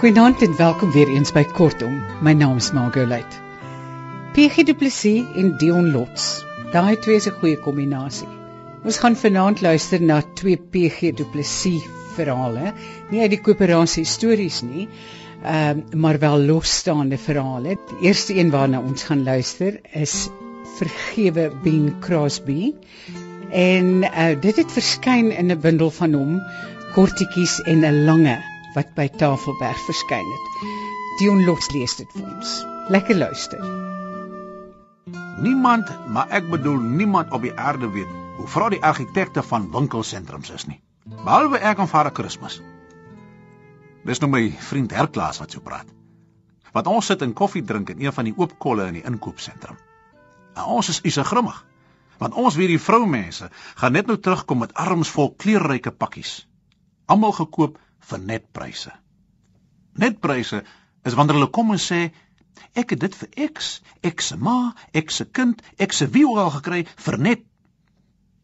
Goeienaand en welkom weer eens by Kortom. My naam is Margolite. PG Du Plessis en Dion Lots. Daai twee is 'n goeie kombinasie. Ons gaan vanaand luister na twee PG Du Plessis verhale, nie uit die koöperasie stories nie, um, maar wel losstaande verhale. Die eerste een waarna ons gaan luister is Vergewe Ben Crosby. En uh, dit het verskyn in 'n bundel van hom, Kortetjies en 'n lange wat by Tafelberg verskyn het. Dion Lots lees dit vir ons. Lekker luister. Niemand, maar ek bedoel niemand op die aarde weet hoe vrou die argitekte van winkelsentrums is nie. Behalwe ek en Vader Kersfees. Dis nou my vriend Herklaas wat so praat. Want ons sit en koffie drink in een van die oop kolle in die inkoopsentrum. En ons is ise grimmig. Want ons weet die vroumense gaan net nou terugkom met arms vol kleurryke pakkies. Almal gekoop vir netpryse. Netpryse is wanneer hulle kom en sê ek het dit vir X, X se ma, X se kind, X se wie ook al gekry vir net.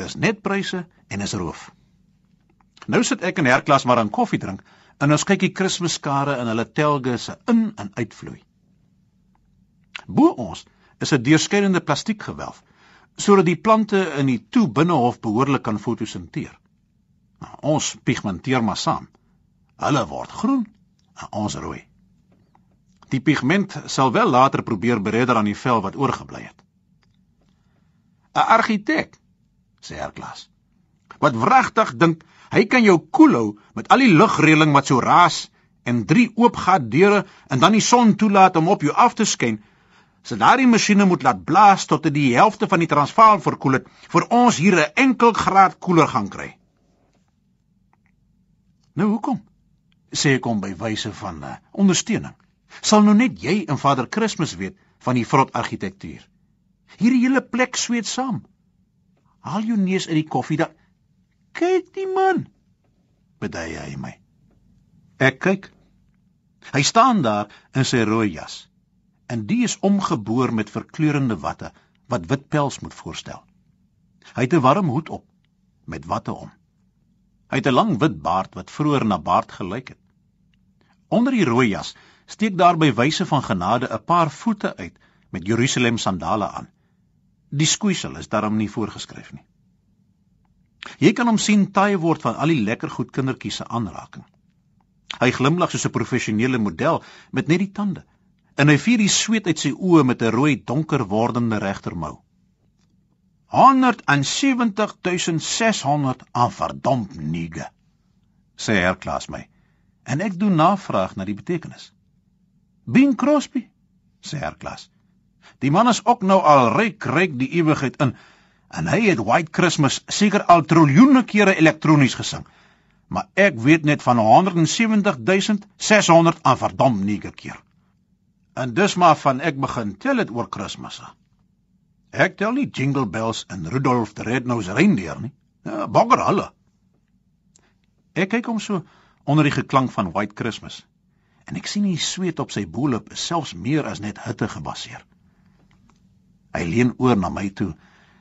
Dis netpryse en is roof. Nou sit ek in herklas maar aan koffie drink en ons kyk die Kersskare in hulle telge se in en uitvloei. Bo ons is 'n deurskeidende plastiekgewelf sodat die plante in die toe binnehof behoorlik kan fotosinteer. Nou, ons pigmenteer maar saam. Hulle word groen en ons rooi. Die pigment sal wel later probeer beredder aan die vel wat oorgebly het. 'n Argitek, sê Herklas. Wat wragtig dink, hy kan jou koelhou met al die lugreëling wat so raas en drie oopgat deure en dan die son toelaat om op jou af te skyn. Sy daardie masjiene moet laat blaas tot dit die helfte van die Transvaal verkoel het vir ons hier 'n enkel graad koeler gaan kry. Nou hoekom? Sê ek hom by wyse van uh, ondersteuning. Sal nou net jy en Vader Kersfees weet van die vrot argitektuur. Hierdie hele plek sweet saam. Haal jou neus uit die koffie da. Kyk die man. Bedui hy my. Ek kyk. Hy staan daar in sy rooi jas. En die is omgeboor met verkleurende watte wat wit pels moet voorstel. Hy het 'n warm hoed op met watte om. Hy het 'n lang wit baard wat vroeër na baard gelyk het. Onder die rooi jas steek daar by wyse van genade 'n paar voete uit met Jerusalem sandale aan. Die skoeisel is daarom nie voorgeskryf nie. Jy kan hom sien taai word van al die lekker goed kindertjies se aanraking. Hy glimlag soos 'n professionele model met net die tande en hy vier die sweet uit sy oë met 'n rooi donker wordende regtermou. 170600 aan verdomp niege sê Herklaas my en ek doen navraag na die betekenis. Bing Crosby sê Herklaas die man is ook nou al ryk ryk die ewigheid in en hy het White Christmas seker al triljoene kere elektronies gesing maar ek weet net van 170600 aan verdomp niege keer. En dis maar van ek begin tel dit oor Kersfees Ek tel nie Jingle Bells en Rudolph the Red-Nosed Reindeer nie. Ja, bogger hulle. Ek kyk hom so onder die geklank van White Christmas en ek sien die sweet op sy boelop is selfs meer as net hitte gebaseer. Hy leun oor na my toe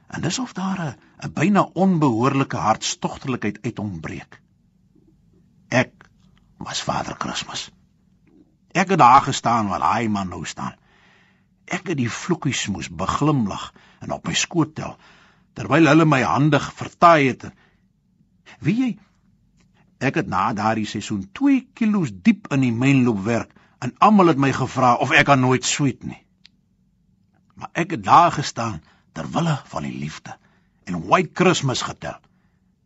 en dis of daar 'n byna onbehoorlike hartstogtelikheid uit hom breek. Ek was Vader Kersfees. Ek het daar gestaan waar hy man nou staan. Ek het die vloekies moes beglimlag en op my skoot tel terwyl hulle my hande vertaai het. Wie jy Ek het na daardie seisoen 2 kg diep in die mynloop werk en almal het my gevra of ek aan nooit sweet nie. Maar ek het daar gestaan ter wille van die liefde en White Christmas getel.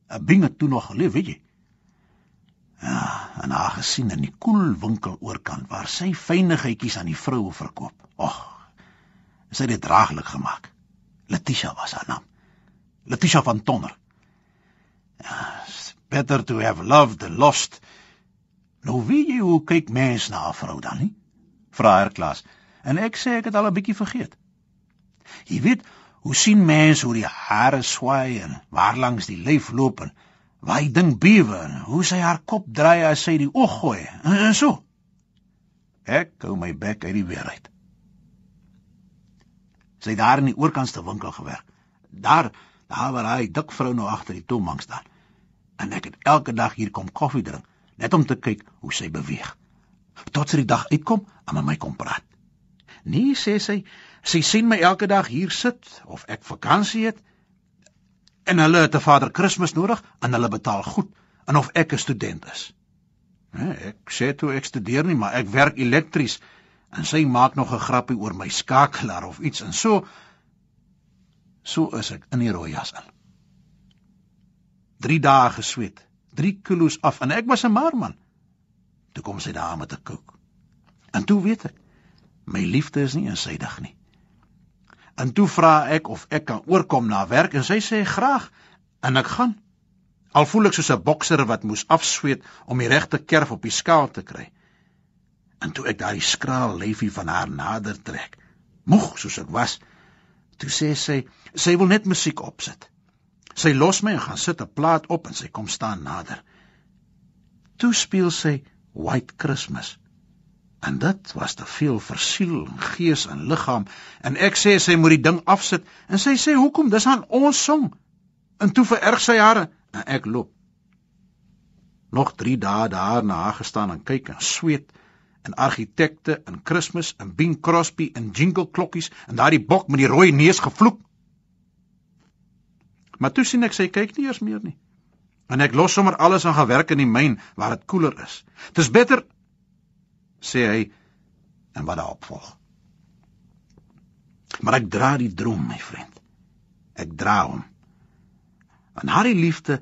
'n Binge toe nog geleef, weet jy? Ja, en haar gesien in die koel winkel oorkant waar sy fynigheidjies aan die vroue verkoop. Ag, sy het dit draaglik gemaak. Letitia was haar naam. Letitia van Tonner. Ja, better to have loved than lost. Nou weet jy hoe kyk mens na 'n vrou dan nie? Vra haar klas. En ek sê ek het al 'n bietjie vergeet. Jy weet, hoe sien mens hoe die hare swaai en waar langs die lyf loop en waar hy ding bewe en hoe sy haar kop draai as sy die oog gooi en so. Ek hou my bek uit die weer uit. Sy het daar in die oorkantste winkel gewerk. Daar, daar waar hy dik vrou nou agter die toonbank staan. En ek het elke dag hier kom koffie drink, net om te kyk hoe sy beweeg. Tot sy die dag uitkom en met my kom praat. Nee, sê sy, sy sien my elke dag hier sit of ek vakansie het en hulle het 'n Vader Kersfees nodig en hulle betaal goed en of ek 'n student is. Nee, ek sê toe ek studeer nie, maar ek werk elektries en sy maak nog 'n grappie oor my skakelaar of iets en so so is ek in die rooi jas in. 3 dae gesweet, 3 kilos af en ek was 'n marman. Toe kom sy daar met 'n kook. En toe weet ek, my liefde is nie insydig nie. En toe vra ek of ek kan oorkom na werk en sy sê graag en ek gaan. Al voel ek soos 'n bokser wat moes afsweet om die regte kerf op die skaal te kry. En toe ek daai skraal lyfie van haar nader trek, moeg soos ek was, toe sê sy, sy wil net musiek opsit. Sy los my en gaan sit 'n plaat op en sy kom staan nader. Toe speel sy White Christmas. En dit was te veel vir siel en gees en liggaam en ek sê sy moet die ding afsit en sy sê hoekom dis aan ons song. En toe vererg sy hare en ek loop. Nog 3 dae daar na haar gestaan en kyk en sweet en argitekte en Kersfees en Bing Crosby en jingle klokkies en daardie bok met die rooi neus gevloek. Maar toe sien ek sy kyk nie eers meer nie. En ek los sommer alles en gaan werk in die myn waar dit koeler is. Dis beter sê hy en wat daarop volg. Maar ek dra die droom, my vriend. Ek dra hom. En haar liefde,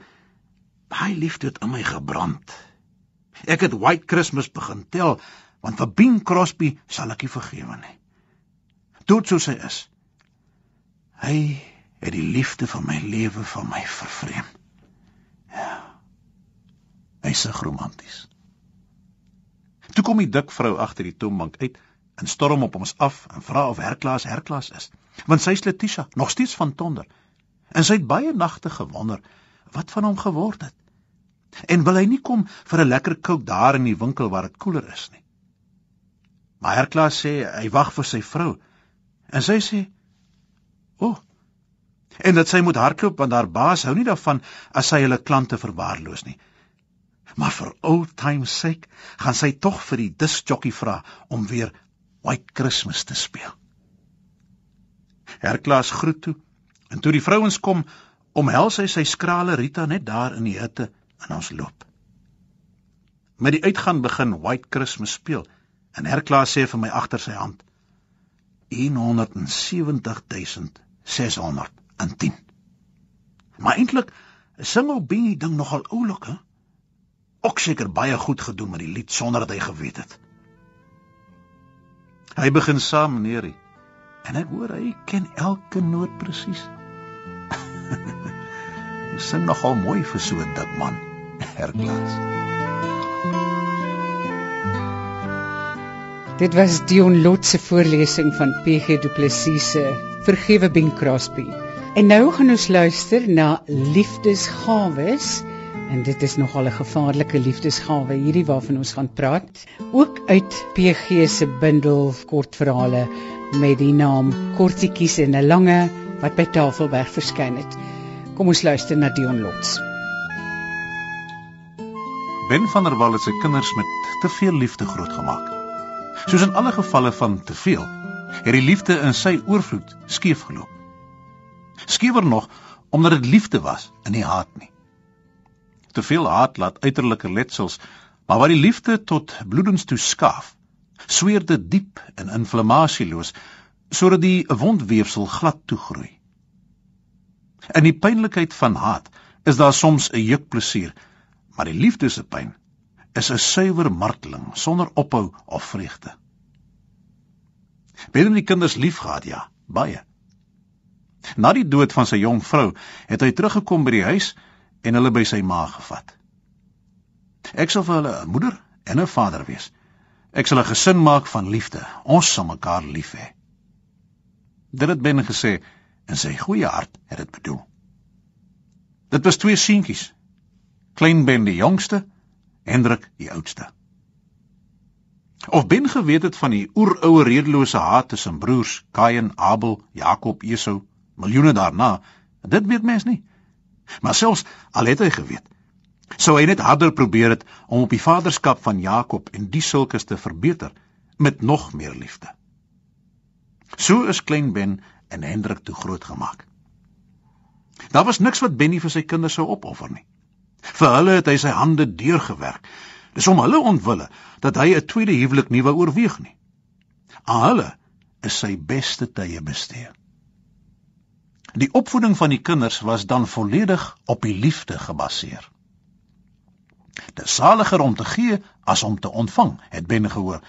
haar liefde het in my gebrand. Ek het White Christmas begin tel want vir Bing Crosby sal ek nie vergewe nie. Dood soos hy is. Hy het die liefde van my lewe van my vervreem. Ja. Hy is romanties. Toe kom die dik vrou agter die toonbank uit en storm op ons af en vra of Herklaas Herklaas is. Want sy is Letitia, nog steeds van Tonder. En sy het baie nagte gewonder wat van hom geword het. En wil hy nie kom vir 'n lekker kook daar in die winkel waar dit koeler is nie. Maar Herklaas sê hy wag vir sy vrou. En sy sê: "O." Oh, en dat sy moet hardloop want haar baas hou nie daarvan as sy hulle klante verwaarloos nie. Maar vir old time sake gaan sy tog vir die diskjockey vra om weer White Christmas te speel. Herklaas groet toe en toe die vrouens kom, omhels hy sy skrale Rita net daar in die hitte en ons loop. Met die uitgaan begin White Christmas speel. En Herklaas sê vir my agter sy hand 170610. Maar eintlik sing ou Bingie ding nogal oulik, hè? Ook seker baie goed gedoen met die lied sonder dat hy geweet het. Hy begin saam, meneerie. En ek hoor hy ken elke noot presies. Hy sing nogal mooi vir so 'n dik man, Herklaas. Dit was Dion Lot se voorlesing van PG Du Plessis se Vergewe Bing Crosby. En nou gaan ons luister na Liefdesgawes en dit is nogal 'n gevaarlike liefdesgawe hierdie waarvan ons gaan praat. Ook uit PG se bundel kortverhale met die naam Kortjies en 'n lange wat by Tafelberg verskyn het. Kom ons luister na Dion Lot. Ben van der Walt het sy kinders met te veel liefde grootgemaak. Soos in alle gevalle van te veel, het die liefde in sy oorvloed skeef geloop. Skewer nog omdat dit liefde was en nie haat nie. Te veel haat laat uiterlike letsels, maar wat die liefde tot bloedens toe skaaf, sweer dit diep en inflammasieloos sodat die wondweefsel glad toegroei. In die pynlikheid van haat is daar soms 'n jukplesier, maar die liefde se pyn is 'n suiwer marteling sonder ophou of vreugde. Ben die kinders liefgehad ja, baie. Na die dood van sy jong vrou het hy teruggekom by die huis en hulle by sy ma gevat. Ek sal vir hulle 'n moeder en 'n vader wees. Ek sal 'n gesin maak van liefde. Ons sal mekaar lief hê. Dit het Ben gesê en sy goeie hart het dit bedoel. Dit was twee seentjies. Klein Ben die jongste Hendrik die oudste. Of Ben geweet het van die oeroue redelose haat tussen broers Kain, Abel, Jakob, Esau, miljoene daarna, dit weet mens nie. Maar selfs al het hy geweet, Sou hy net harder probeer het om op die vaderskap van Jakob en die sulkes te verbeter met nog meer liefde. So is klein Ben en Hendrik toe groot gemaak. Daar was niks wat Benny vir sy kinders sou opoffer nie. Vir hulle het hy sy hande deurgewerk. Dis om hulle ontwille dat hy 'n tweede huwelik nie wou oorweeg nie. Aan hulle is sy beste tye bestee. Die opvoeding van die kinders was dan volledig op die liefde gebaseer. Dit is saliger om te gee as om te ontvang, het Ben gehoor,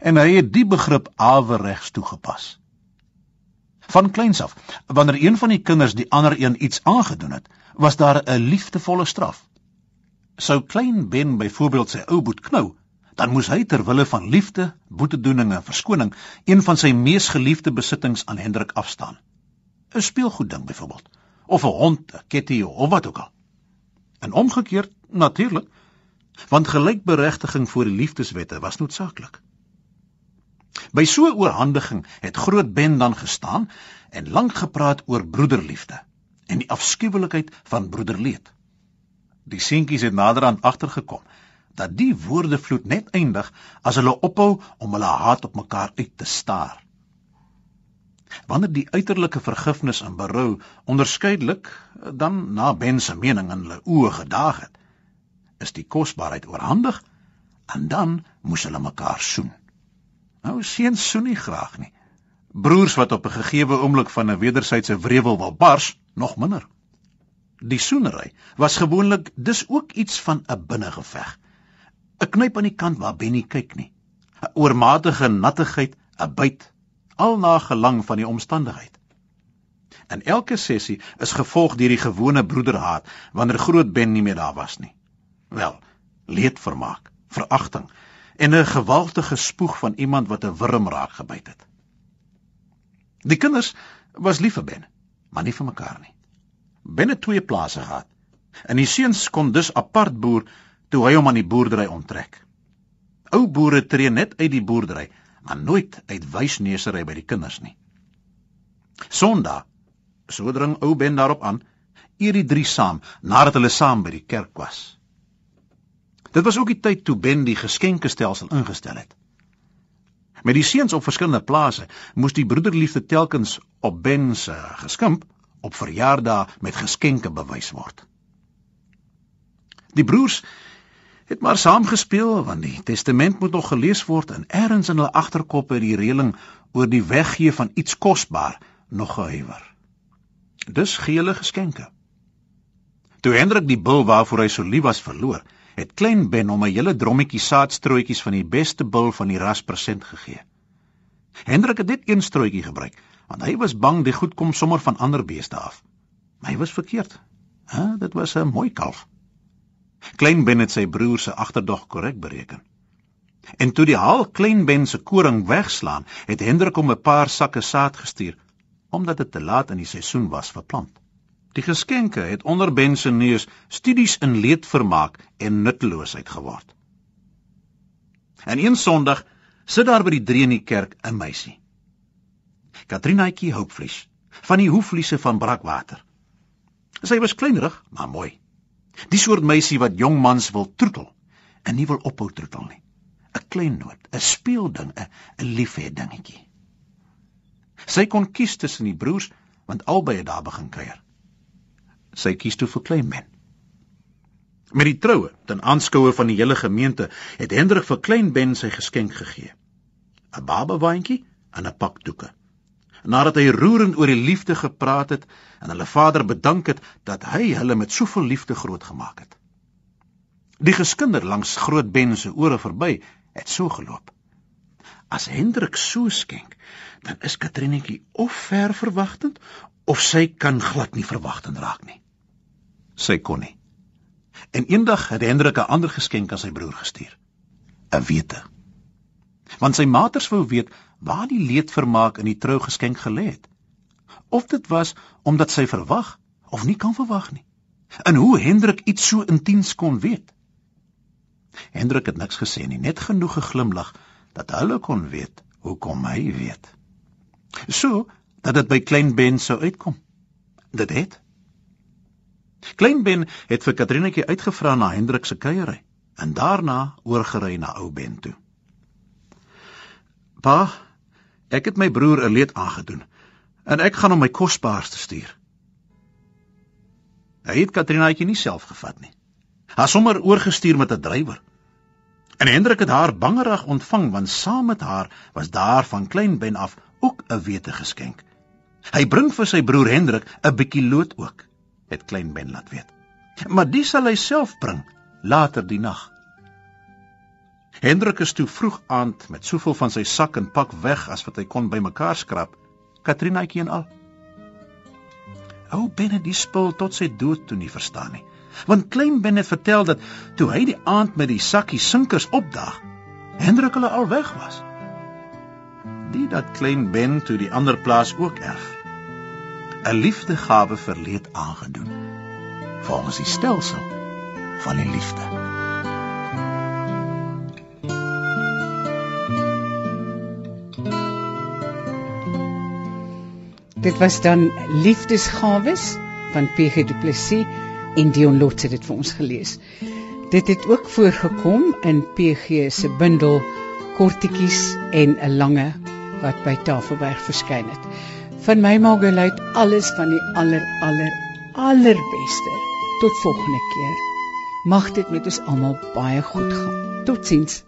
en hy het die begrip aweregs toegepas. Van kleins af, wanneer een van die kinders die ander een iets aangedoen het, was daar 'n liefdevolle straf. Sou klein Ben byvoorbeeld sy ou boet knou, dan moes hy ter wille van liefde, boetedoening en verskoning een van sy mees geliefde besittings aan Hendrik afstaan. 'n Speelgoedding byvoorbeeld, of 'n hond, 'n ketty of wat ook al. En omgekeerd natuurlik, want gelykberegtiging voor die liefdeswette was noodsaaklik. By so 'n oorhandiging het groot Ben dan gestaan en lank gepraat oor broederliefde en die afskuwelikheid van broederleed. Die seentjies het naderhand agtergekom dat die woordevloed net eindig as hulle ophou om hulle haat op mekaar uit te staar. Wanneer die uiterlike vergifnis en berou onderskeidelik dan na Ben se mening in hulle oë gedaag het, is die kosbaarheid oorhandig en dan moes hulle mekaar soen. Nou seuns soen nie graag nie. Broers wat op 'n gegeewe oomblik van 'n wederwysige wrevel wil bars, nog minder. Die soenery was gewoonlik dis ook iets van 'n binnengeveg. 'n Knyp aan die kant waar Benny kyk nie. 'n Oormatige nattigheid, 'n byt, al na gelang van die omstandigheid. En elke sessie is gevolg deur die gewone broederhaat wanneer groot Ben nie meer daar was nie. Wel, leedvermaak, veragting en 'n gewaltige spoeg van iemand wat 'n wurm raak gebyt het. Die kinders was lief vir Ben, maar nie vir mekaar nie binne twee plase gehad. En die seuns kon dus apart boer toe hy hom aan die boerdery onttrek. Ou boere tree net uit die boerdery, maar nooit uit wysneesery by die kinders nie. Sondag, so dring ou Ben daarop aan, eet die drie saam nadat hulle saam by die kerk was. Dit was ook die tyd toe Ben die geskenkestelsel ingestel het. Met die seuns op verskillende plase moes die broederliefde telkens op Ben se geskimp op verjaardae met geskenke bewys word. Die broers het maar saam gespeel want die testament moet nog gelees word en eers in hulle agterkoppe die reëling oor die weggee van iets kosbaar nog gehuiwer. Dus gee hulle geskenke. Toe Hendrik die bil waarvoor hy so lief was verloor, het klein Ben hom 'n hele drommetjie saadstrootjies van die beste bil van die ras persent gegee. Hendrik het dit een strootjie gebruik want hy was bang die goed kom sommer van ander beeste af. Maar hy was verkeerd. Hæ, dit was 'n mooi kalf. Klein Ben het sy broer se agterdog korrek bereken. En toe die haal klein Ben se koring wegslaan, het Hendrik hom 'n paar sakke saad gestuur omdat dit te laat in die seisoen was vir plant. Die geskenke het onder Ben se neus studies in leedvermaak en nutteloosheid geword. En een Sondag sit daar by die drie in die kerk 'n meisie. Katrinaatjie Hoopvlies van die hoefvliese van Brakwater. Sy was kleinerig, maar mooi. Die soort meisie wat jong mans wil troetel en nie wil ophou troetel nie. 'n Klein noot, 'n speelding, 'n 'n liefhe dingetjie. Sy kon kies tussen die broers want albei het daar begin kuier. Sy kies toe vir klein men. Met die troue, ten aanskoue van die hele gemeente, het Hendrik vir klein Ben sy geskenk gegee. 'n Babawaandjie en 'n pak doeke nadat hy roerend oor die liefde gepraat het en hulle vader bedank het dat hy hulle met soveel liefde grootgemaak het. Die geskinder langs groot Ben se ore verby het so geloop. As Hendrik so skenk, dan is Katrinetjie of ver verwagtend of sy kan glad nie verwagtend raak nie. Sy kon nie. En eendag het Hendrik 'n ander geskenk aan sy broer gestuur. 'n Wete. Want sy maters wou weet waar die leedvermaak in die trougeskenk gelê het. Of dit was omdat sy verwag of nie kan verwag nie. En hoe Hendrik iets so intiens kon weet. Hendrik het niks gesê nie, net genoeg geglimlag dat hulle kon weet hoekom hy weet. So dat dit by klein Ben sou uitkom. Dit het Klein Ben het vir Katrinetjie uitgevra na Hendrik se kuiery en daarna oorgery na ou Ben toe. Pa, ek het my broer 'n leed aangedoen en ek gaan hom my kosbaarste stuur. Hy het Katrinetjie nie self gevat nie. Haar sommer oorgestuur met 'n drywer. En Hendrik het haar bangerig ontvang want saam met haar was daar van klein Ben af ook 'n wete geskenk. Hy bring vir sy broer Hendrik 'n bietjie lood ook het klein Ben laat weet. Maar dis sal hy self bring later die nag. Hendrik is toe vroeg aand met soveel van sy sak en pak weg as wat hy kon bymekaar skrap. Katrinaatjie en al. Ou Ben het die spul tot sy dood toe nie verstaan nie. Want klein Ben het vertel dat toe hy die aand met die sakkie sinkers opdaag, Hendrik hulle al weg was. Dit dat klein Ben toe die ander plaas ook erf 'n liefdegawe verleed aangedoen volgens die stelsel van die liefde. Dit was dan liefdesgawes van PG Du Plessis en Dion Lotse dit vir ons gelees. Dit het ook voorgekom in PG se bundel Kortetjies en 'n lange wat by Tafelberg verskyn het van my Margolite alles van die aller aller allerbeste. Tot volgende keer. Mag dit met ons almal baie goed gaan. Totsiens.